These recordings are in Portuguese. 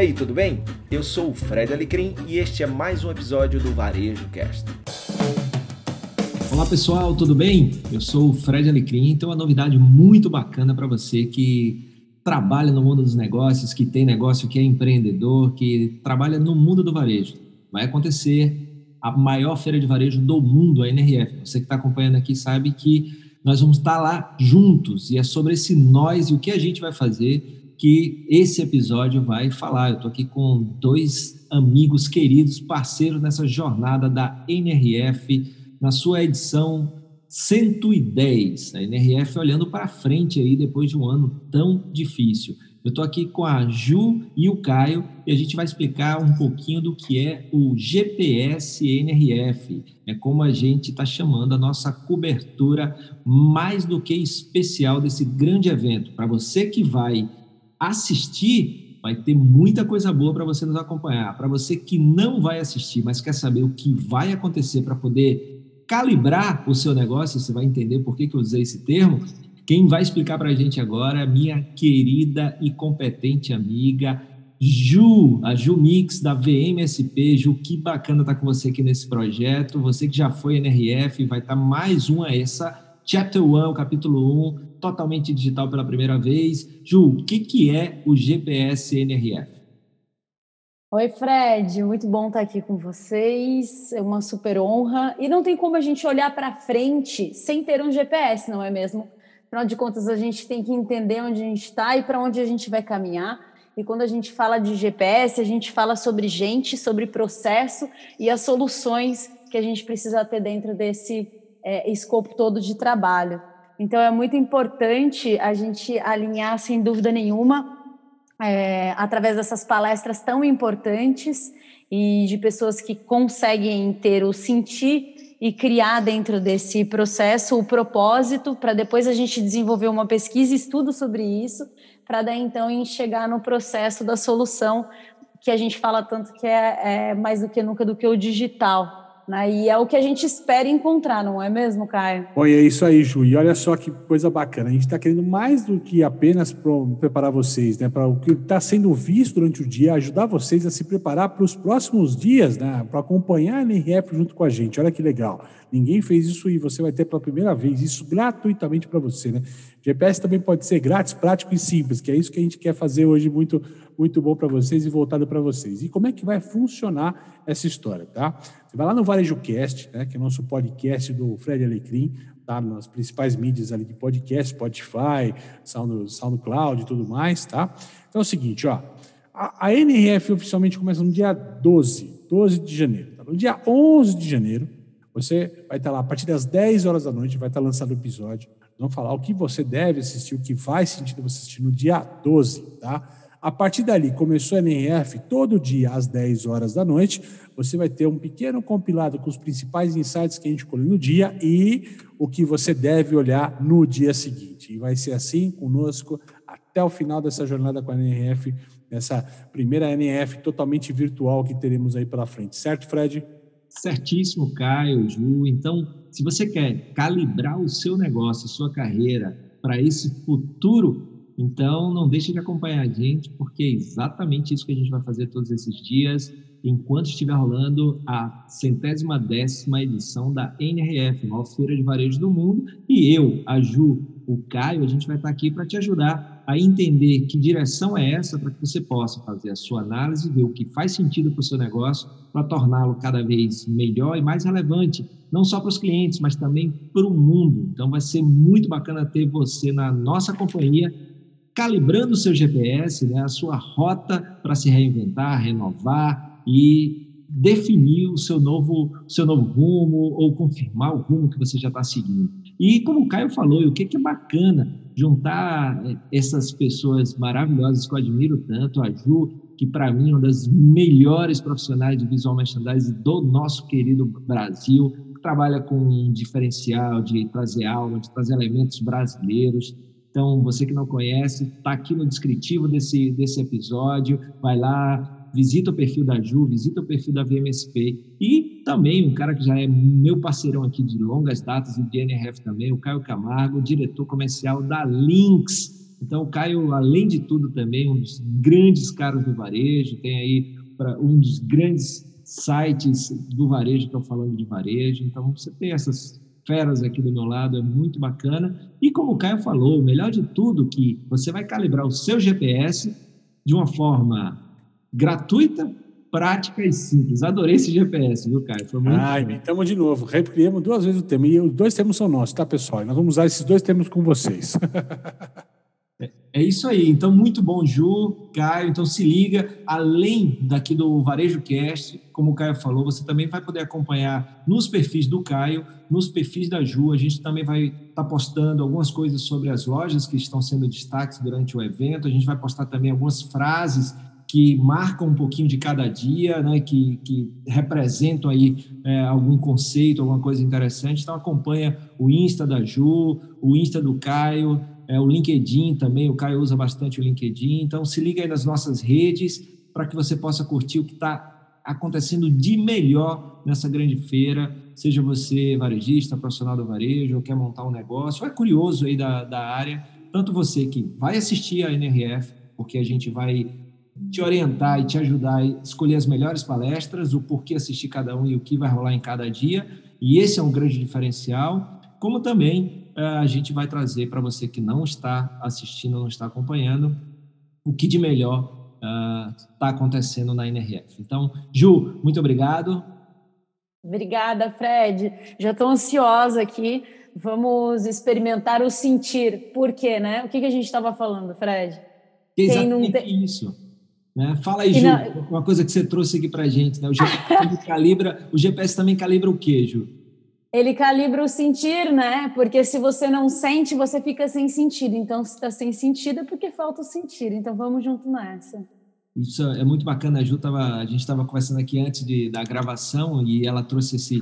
aí, tudo bem? Eu sou o Fred Alecrim e este é mais um episódio do Varejo Cast. Olá pessoal, tudo bem? Eu sou o Fred Alecrim e tenho uma novidade muito bacana para você que trabalha no mundo dos negócios, que tem negócio, que é empreendedor, que trabalha no mundo do varejo. Vai acontecer a maior feira de varejo do mundo, a NRF. Você que está acompanhando aqui sabe que nós vamos estar lá juntos e é sobre esse nós e o que a gente vai fazer que esse episódio vai falar. Eu estou aqui com dois amigos queridos, parceiros nessa jornada da NRF, na sua edição 110. A NRF olhando para frente aí depois de um ano tão difícil. Eu estou aqui com a Ju e o Caio e a gente vai explicar um pouquinho do que é o GPS NRF. É como a gente está chamando a nossa cobertura mais do que especial desse grande evento. Para você que vai assistir, vai ter muita coisa boa para você nos acompanhar. Para você que não vai assistir, mas quer saber o que vai acontecer para poder calibrar o seu negócio, você vai entender por que, que eu usei esse termo. Quem vai explicar para a gente agora é minha querida e competente amiga Ju, a Ju Mix da VMSP. Ju, que bacana estar tá com você aqui nesse projeto. Você que já foi NRF, vai estar tá mais uma essa Chapter 1, capítulo 1, totalmente digital pela primeira vez. Ju, o que, que é o GPS NRF? Oi, Fred, muito bom estar aqui com vocês. É uma super honra. E não tem como a gente olhar para frente sem ter um GPS, não é mesmo? Afinal de contas, a gente tem que entender onde a gente está e para onde a gente vai caminhar. E quando a gente fala de GPS, a gente fala sobre gente, sobre processo e as soluções que a gente precisa ter dentro desse é, escopo todo de trabalho. Então, é muito importante a gente alinhar, sem dúvida nenhuma, é, através dessas palestras tão importantes e de pessoas que conseguem ter o sentir e criar dentro desse processo o propósito para depois a gente desenvolver uma pesquisa e estudo sobre isso, para daí então chegar no processo da solução que a gente fala tanto que é, é mais do que nunca do que o digital, né? E é o que a gente espera encontrar, não é mesmo, Caio? Oi, é isso aí, Ju. E olha só que coisa bacana. A gente está querendo mais do que apenas preparar vocês, né? Para o que está sendo visto durante o dia, ajudar vocês a se preparar para os próximos dias, né? Para acompanhar a NRF junto com a gente. Olha que legal. Ninguém fez isso e você vai ter pela primeira vez isso gratuitamente para você, né? GPS também pode ser grátis, prático e simples, que é isso que a gente quer fazer hoje muito, muito bom para vocês e voltado para vocês. E como é que vai funcionar essa história, tá? Você vai lá no VarejoCast, né, que é o nosso podcast do Fred Alecrim, tá? Nas principais mídias ali de podcast, Spotify, Sound, SoundCloud e tudo mais, tá? Então é o seguinte, ó, a, a NRF oficialmente começa no dia 12, 12 de janeiro. Tá? No dia 11 de janeiro, você vai estar lá, a partir das 10 horas da noite, vai estar lançado o episódio. Vamos falar o que você deve assistir, o que faz sentido você assistir no dia 12, tá? A partir dali, começou a NRF, todo dia às 10 horas da noite, você vai ter um pequeno compilado com os principais insights que a gente colheu no dia e o que você deve olhar no dia seguinte. E vai ser assim conosco até o final dessa jornada com a NRF, essa primeira NRF totalmente virtual que teremos aí pela frente. Certo, Fred? Certíssimo, Caio, Ju. Então, se você quer calibrar o seu negócio, a sua carreira para esse futuro, então não deixe de acompanhar a gente, porque é exatamente isso que a gente vai fazer todos esses dias, enquanto estiver rolando a centésima décima edição da NRF, maior feira de varejo do mundo, e eu, a Ju, o Caio, a gente vai estar aqui para te ajudar a entender que direção é essa para que você possa fazer a sua análise, ver o que faz sentido para o seu negócio, para torná-lo cada vez melhor e mais relevante, não só para os clientes, mas também para o mundo. Então, vai ser muito bacana ter você na nossa companhia, calibrando o seu GPS, né, a sua rota para se reinventar, renovar e definir o seu novo, seu novo rumo ou confirmar o rumo que você já está seguindo. E como o Caio falou, o que, é bacana juntar eh, essas pessoas maravilhosas que eu admiro tanto, a Ju, que para mim é uma das melhores profissionais de visual merchandising do nosso querido Brasil, que trabalha com um diferencial de trazer alma, de trazer elementos brasileiros. Então, você que não conhece, está aqui no descritivo desse, desse episódio, vai lá, visita o perfil da Ju, visita o perfil da VMSP e também um cara que já é meu parceirão aqui de longas datas e de NRF também, o Caio Camargo, diretor comercial da Lynx. Então, o Caio, além de tudo, também um dos grandes caras do varejo, tem aí para um dos grandes sites do varejo estão falando de varejo. Então, você tem essas feras aqui do meu lado, é muito bacana. E como o Caio falou, o melhor de tudo que você vai calibrar o seu GPS de uma forma gratuita, prática e simples. Adorei esse GPS, viu, Caio? Foi muito ah, inventamos de novo. Recriamos duas vezes o tema. E os dois termos são nossos, tá, pessoal? E nós vamos usar esses dois termos com vocês. É isso aí. Então, muito bom, Ju, Caio. Então, se liga. Além daqui do Varejo Cast, como o Caio falou, você também vai poder acompanhar nos perfis do Caio, nos perfis da Ju. A gente também vai estar tá postando algumas coisas sobre as lojas que estão sendo destaques durante o evento. A gente vai postar também algumas frases que marcam um pouquinho de cada dia, né, que, que representam aí é, algum conceito, alguma coisa interessante. Então acompanha o Insta da Ju, o Insta do Caio, é, o LinkedIn também, o Caio usa bastante o LinkedIn. Então, se liga aí nas nossas redes para que você possa curtir o que está acontecendo de melhor nessa grande feira, seja você varejista, profissional do varejo, ou quer montar um negócio, ou é curioso aí da, da área, tanto você que vai assistir a NRF, porque a gente vai te orientar e te ajudar a escolher as melhores palestras, o porquê assistir cada um e o que vai rolar em cada dia, e esse é um grande diferencial, como também é, a gente vai trazer para você que não está assistindo, não está acompanhando, o que de melhor está uh, acontecendo na NRF. Então, Ju, muito obrigado. Obrigada, Fred. Já estou ansiosa aqui. Vamos experimentar o sentir. Por quê, né? O que, que a gente estava falando, Fred? Exatamente tem... isso. Né? Fala aí, Ju, não... uma coisa que você trouxe aqui para gente. Né? O, GPS calibra, o GPS também calibra o quê, Ju? ele calibra o sentir, né? Porque se você não sente, você fica sem sentido. Então, se está sem sentido, é porque falta o sentir. Então, vamos junto nessa. Isso é muito bacana. A Ju tava, a gente estava conversando aqui antes de, da gravação e ela trouxe esse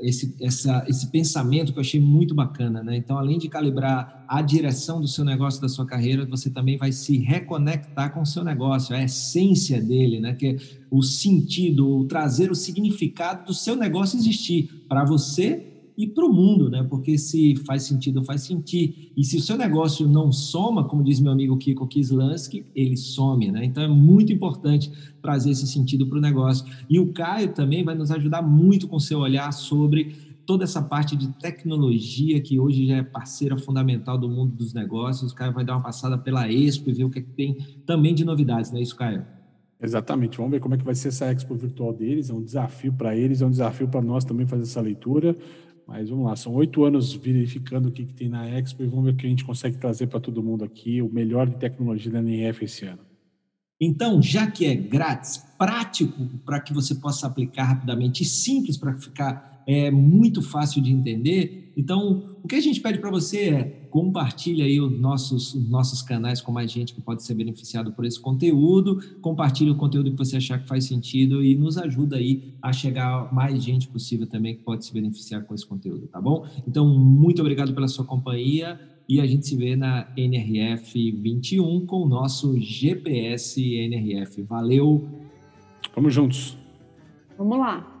esse, essa, esse pensamento que eu achei muito bacana, né? Então, além de calibrar a direção do seu negócio, da sua carreira, você também vai se reconectar com o seu negócio, a essência dele, né? Que é o sentido, o trazer o significado do seu negócio existir para você e para o mundo, né? Porque se faz sentido, faz sentir. E se o seu negócio não soma, como diz meu amigo Kiko Kislansky, ele some, né? Então é muito importante trazer esse sentido para o negócio. E o Caio também vai nos ajudar muito com seu olhar sobre toda essa parte de tecnologia que hoje já é parceira fundamental do mundo dos negócios. O Caio vai dar uma passada pela Expo e ver o que, é que tem também de novidades, não é isso, Caio? Exatamente. Vamos ver como é que vai ser essa Expo virtual deles. É um desafio para eles, é um desafio para nós também fazer essa leitura. Mas vamos lá, são oito anos verificando o que, que, tem na Expo e vamos ver o que a gente consegue trazer para todo mundo aqui, o melhor de tecnologia da NF esse ano. Então, já que é grátis, prático para que você possa aplicar rapidamente e simples para ficar é muito fácil de entender. Então, o que a gente pede para você é compartilhe aí os nossos, os nossos canais com mais gente que pode ser beneficiado por esse conteúdo, compartilhe o conteúdo que você achar que faz sentido e nos ajuda aí a chegar mais gente possível também que pode se beneficiar com esse conteúdo, tá bom? Então, muito obrigado pela sua companhia e a gente se vê na NRF 21 com o nosso GPS NRF. Valeu! Vamos juntos! Vamos lá!